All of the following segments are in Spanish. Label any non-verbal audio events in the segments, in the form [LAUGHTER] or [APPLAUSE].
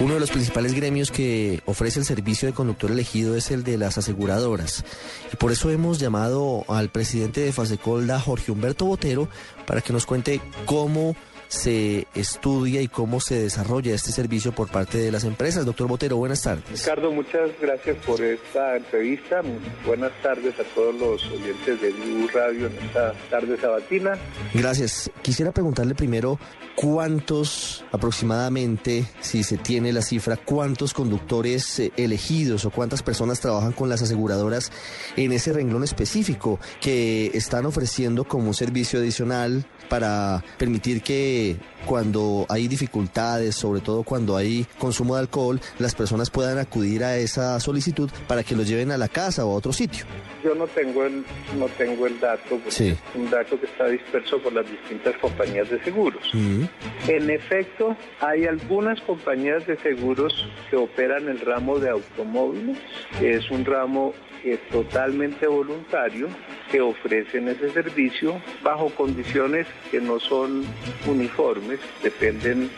Uno de los principales gremios que ofrece el servicio de conductor elegido es el de las aseguradoras. Y por eso hemos llamado al presidente de Fasecolda, Jorge Humberto Botero, para que nos cuente cómo se estudia y cómo se desarrolla este servicio por parte de las empresas. Doctor Botero, buenas tardes. Ricardo, muchas gracias por esta entrevista. Buenas tardes a todos los oyentes de Blue Radio en esta tarde sabatina. Gracias. Quisiera preguntarle primero cuántos aproximadamente, si se tiene la cifra, cuántos conductores eh, elegidos o cuántas personas trabajan con las aseguradoras en ese renglón específico que están ofreciendo como un servicio adicional para permitir que cuando hay dificultades, sobre todo cuando hay consumo de alcohol, las personas puedan acudir a esa solicitud para que los lleven a la casa o a otro sitio. Yo no tengo el, no tengo el dato, sí. es un dato que está disperso por las distintas compañías de seguros. En efecto, hay algunas compañías de seguros que operan el ramo de automóviles, que es un ramo es totalmente voluntario que ofrecen ese servicio bajo condiciones que no son uniformes, dependen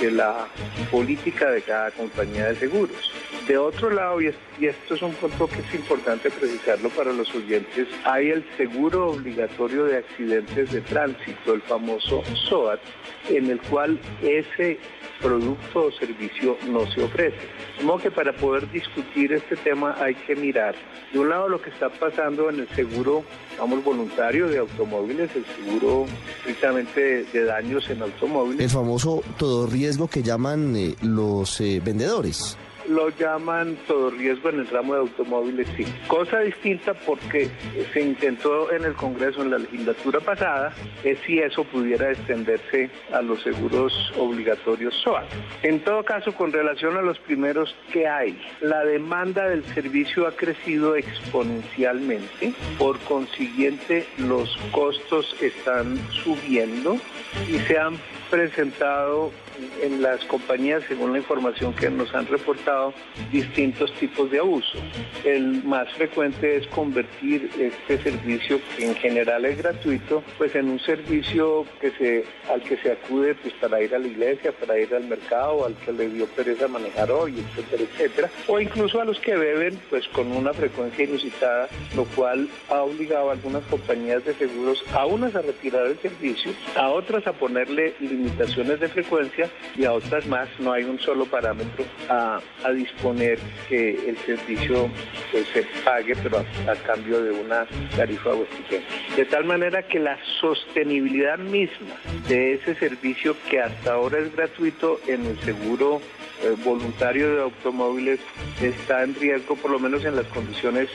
de la política de cada compañía de seguros. De otro lado, y esto es un punto que es importante precisarlo para los oyentes, hay el seguro obligatorio de accidentes de tránsito, el famoso SOAT, en el cual ese producto o servicio no se ofrece. Como que para poder discutir este tema hay que mirar, de un lado, lo que está pasando en el seguro, vamos, voluntario de automóviles, el seguro estrictamente de, daños en automóviles. El famoso todo riesgo que llaman eh, los eh, vendedores lo llaman todo riesgo en el ramo de automóviles, sí. Cosa distinta porque se intentó en el Congreso en la legislatura pasada es si eso pudiera extenderse a los seguros obligatorios SOAT. En todo caso, con relación a los primeros, ¿qué hay? La demanda del servicio ha crecido exponencialmente, por consiguiente los costos están subiendo y se han presentado en las compañías, según la información que nos han reportado, distintos tipos de abuso. El más frecuente es convertir este servicio, que en general es gratuito, pues en un servicio que se, al que se acude pues, para ir a la iglesia, para ir al mercado, al que le dio pereza manejar hoy, etcétera, etcétera. O incluso a los que beben, pues con una frecuencia inusitada, lo cual ha obligado a algunas compañías de seguros a unas a retirar el servicio, a otras a ponerle limitaciones de frecuencia y a otras más. No hay un solo parámetro a, disponer que el servicio pues, se pague, pero a, cambio de una tarifa o De tal manera que la sostenibilidad misma de ese servicio que hasta ahora es gratuito en el seguro eh, voluntario de automóviles está en riesgo, por lo menos en las condiciones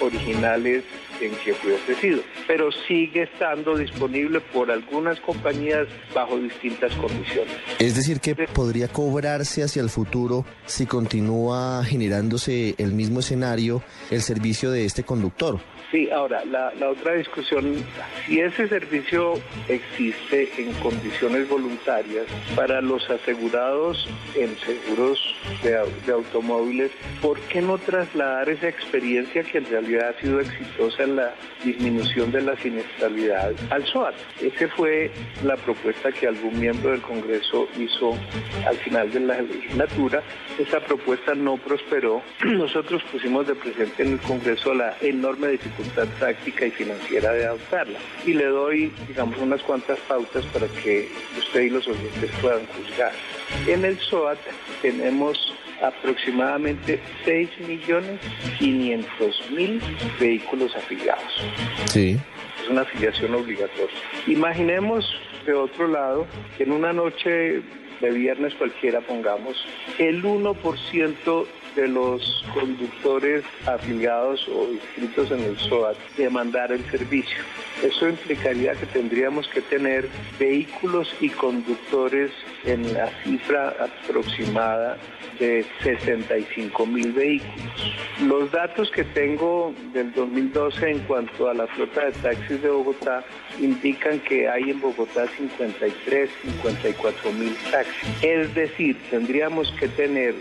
originales en que fue ofrecido, pero sigue estando disponible por algunas compañías bajo distintas condiciones. Es decir, que podría cobrarse hacia el futuro si continúa generándose el mismo escenario el servicio de este conductor. Sí, ahora, la, otra discusión, si ese servicio existe en condiciones voluntarias para los asegurados en seguros de, de, automóviles, ¿por qué no trasladar esa experiencia que en realidad ha sido exitosa la disminución de la siniestralidad al SOAT? Esa fue la propuesta que algún miembro del Congreso hizo al final de la legislatura. Esa propuesta no prosperó. [CLEARS THROAT] Nosotros pusimos de presente en el Congreso la enorme dificultad práctica y financiera de adoptarla. Y le doy, digamos, unas cuantas pautas para que usted y los oyentes puedan juzgar. En el SOAT tenemos aproximadamente 6.500.000 vehículos afiliados. Sí. Es una afiliación obligatoria. Imaginemos de otro lado que en una noche de viernes cualquiera, pongamos, el 1% de los conductores afiliados o inscritos en el SOAT demandar el servicio. Eso implicaría que tendríamos que tener vehículos y conductores en la cifra aproximada de 65 mil vehículos. Los datos que tengo del 2012 en cuanto a la flota de taxis de Bogotá indican que hay en Bogotá 53, 54 mil taxis. Es decir, tendríamos que tener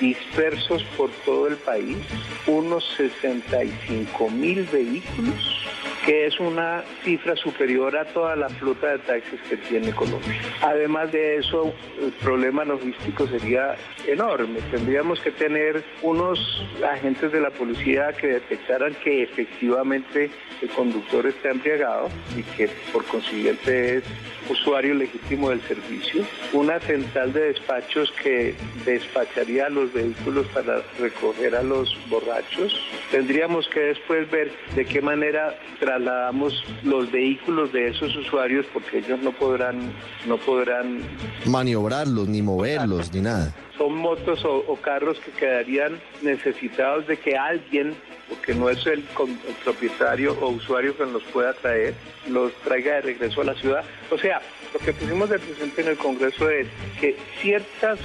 dispersos por todo el país unos 65 mil vehículos que es una cifra superior a toda la flota de taxis que tiene Colombia. Además de eso, el problema logístico sería enorme. Tendríamos que tener unos agentes de la policía que detectaran que efectivamente el conductor está embriagado y que por consiguiente es usuario legítimo del servicio, una central de despachos que despacharía los vehículos para recoger a los borrachos. Tendríamos que después ver de qué manera trasladamos los vehículos de esos usuarios porque ellos no podrán no podrán maniobrarlos ni moverlos ni nada son motos o, carros que quedarían necesitados de que alguien, porque no es el, el, propietario o usuario que los pueda traer, los traiga de regreso a la ciudad. O sea, lo que pusimos de presente en el Congreso es que ciertas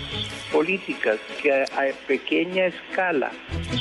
políticas que a, a pequeña escala,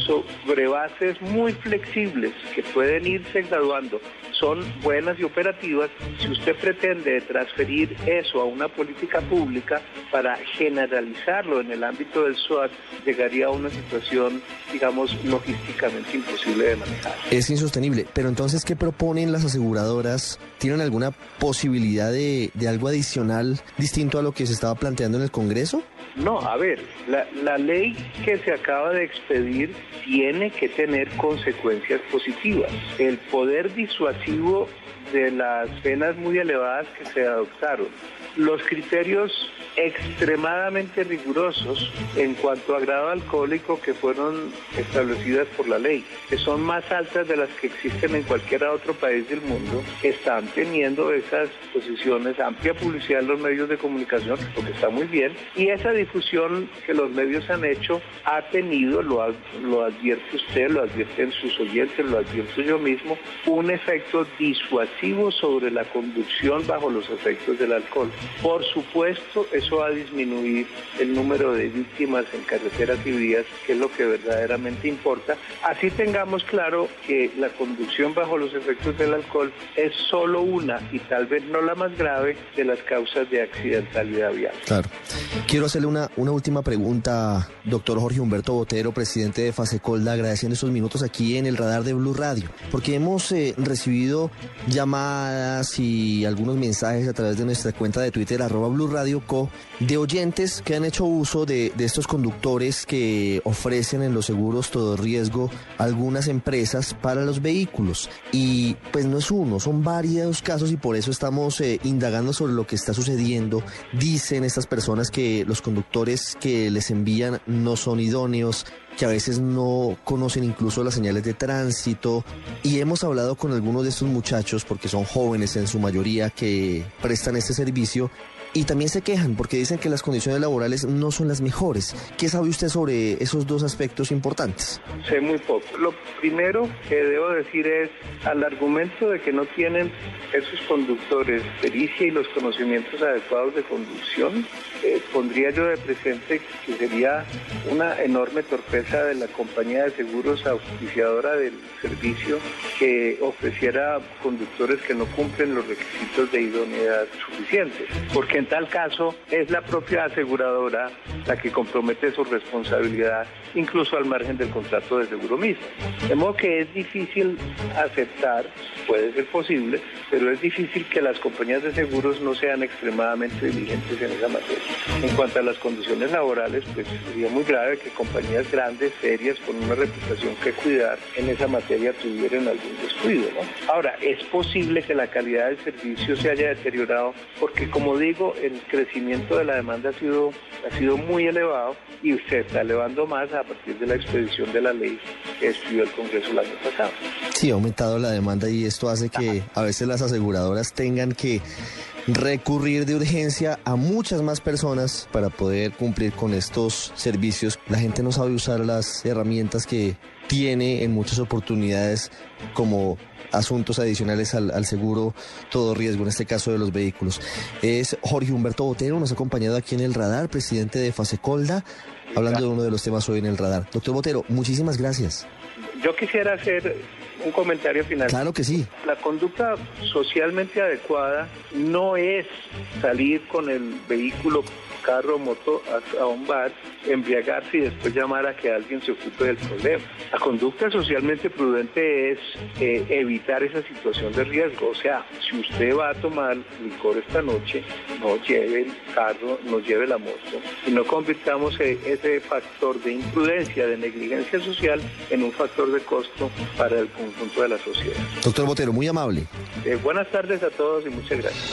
sobre bases muy flexibles, que pueden irse graduando, son buenas y operativas, si usted pretende transferir eso a una política pública para generalizarlo en el ámbito del SWAT, llegaría a una situación, digamos, logísticamente imposible de manejar. Es insostenible, pero entonces, ¿qué proponen las aseguradoras? ¿Tienen alguna posibilidad de, de algo adicional distinto a lo que se estaba planteando en el Congreso? No, a ver, la, ley que se acaba de expedir tiene que tener consecuencias positivas. El poder disuasivo de las penas muy elevadas que se adoptaron, los criterios extremadamente rigurosos en cuanto a grado alcohólico que fueron establecidas por la ley, que son más altas de las que existen en cualquier otro país del mundo, están teniendo esas posiciones, amplia publicidad en los medios de comunicación, lo que está muy bien, y esa difusión que los medios han hecho ha tenido, lo, lo advierte usted, lo advierten sus oyentes, lo advierto yo mismo, un efecto disuasivo sobre la conducción bajo los efectos del alcohol. Por supuesto, eso va a disminuir el número de víctimas en carreteras y vías, que es lo que verdaderamente importa. Así tengamos claro que la conducción bajo los efectos del alcohol es solo una y tal vez no la más grave de las causas de accidentalidad vial. Claro. Quiero hacerle una, una última pregunta, doctor Jorge Humberto Botero, presidente de Fasecolda, agradeciendo estos minutos aquí en el radar de Blue Radio, porque hemos eh, recibido llamadas y algunos mensajes a través de nuestra cuenta de Twitter, arroba Blue Radio Co, de oyentes que han hecho uso de, estos conductores que ofrecen en los seguros todo riesgo algunas empresas para los vehículos. Y pues no es uno, son varios casos y por eso estamos eh, indagando sobre lo que está sucediendo. Dicen estas personas que los conductores que les envían no son idóneos, que a veces no conocen incluso las señales de tránsito. Y hemos hablado con algunos de estos muchachos porque son jóvenes en su mayoría que prestan este servicio y también se quejan porque dicen que las condiciones laborales no son las mejores. ¿Qué sabe usted sobre esos dos aspectos importantes? Sé muy poco. Lo primero que debo decir es al argumento de que no tienen esos conductores pericia y los conocimientos adecuados de conducción, eh, pondría yo de presente que sería una enorme torpeza de la compañía de seguros auspiciadora del servicio que ofreciera conductores que no cumplen los requisitos de idoneidad suficientes. Porque en tal caso es la propia aseguradora la que compromete su responsabilidad, incluso al margen del contrato de seguro mismo. De modo que es difícil aceptar, puede ser posible, pero es difícil que las compañías de seguros no sean extremadamente diligentes en esa materia. En cuanto a las condiciones laborales, pues sería muy grave que compañías grandes, serias, con una reputación que cuidar en esa materia tuvieran algún descuido. ¿no? Ahora, es posible que la calidad del servicio se haya deteriorado porque, como digo, el crecimiento de la demanda ha sido, ha sido muy elevado y se está elevando más a partir de la expedición de la ley que estudió el Congreso el año pasado. Sí, ha aumentado la demanda y esto hace que a veces las aseguradoras tengan que recurrir de urgencia a muchas más personas para poder cumplir con estos servicios. La gente no sabe usar las herramientas que tiene en muchas oportunidades como asuntos adicionales al, al, seguro todo riesgo, en este caso de los vehículos. Es Jorge Humberto Botero, nos ha acompañado aquí en el radar, presidente de Fasecolda, hablando de uno de los temas hoy en el radar. Doctor Botero, muchísimas gracias. Yo quisiera hacer un comentario final. Claro que sí. La conducta socialmente adecuada no es salir con el vehículo carro, moto a, a un bar, embriagarse y después llamar a que alguien se ocupe del problema. La conducta socialmente prudente es eh, evitar esa situación de riesgo. O sea, si usted va a tomar licor esta noche, no lleve el carro, no lleve la moto y no convirtamos e, ese factor de imprudencia, de negligencia social en un factor de costo para el conjunto de la sociedad. Doctor Botero, muy amable. Eh, buenas tardes a todos y muchas gracias.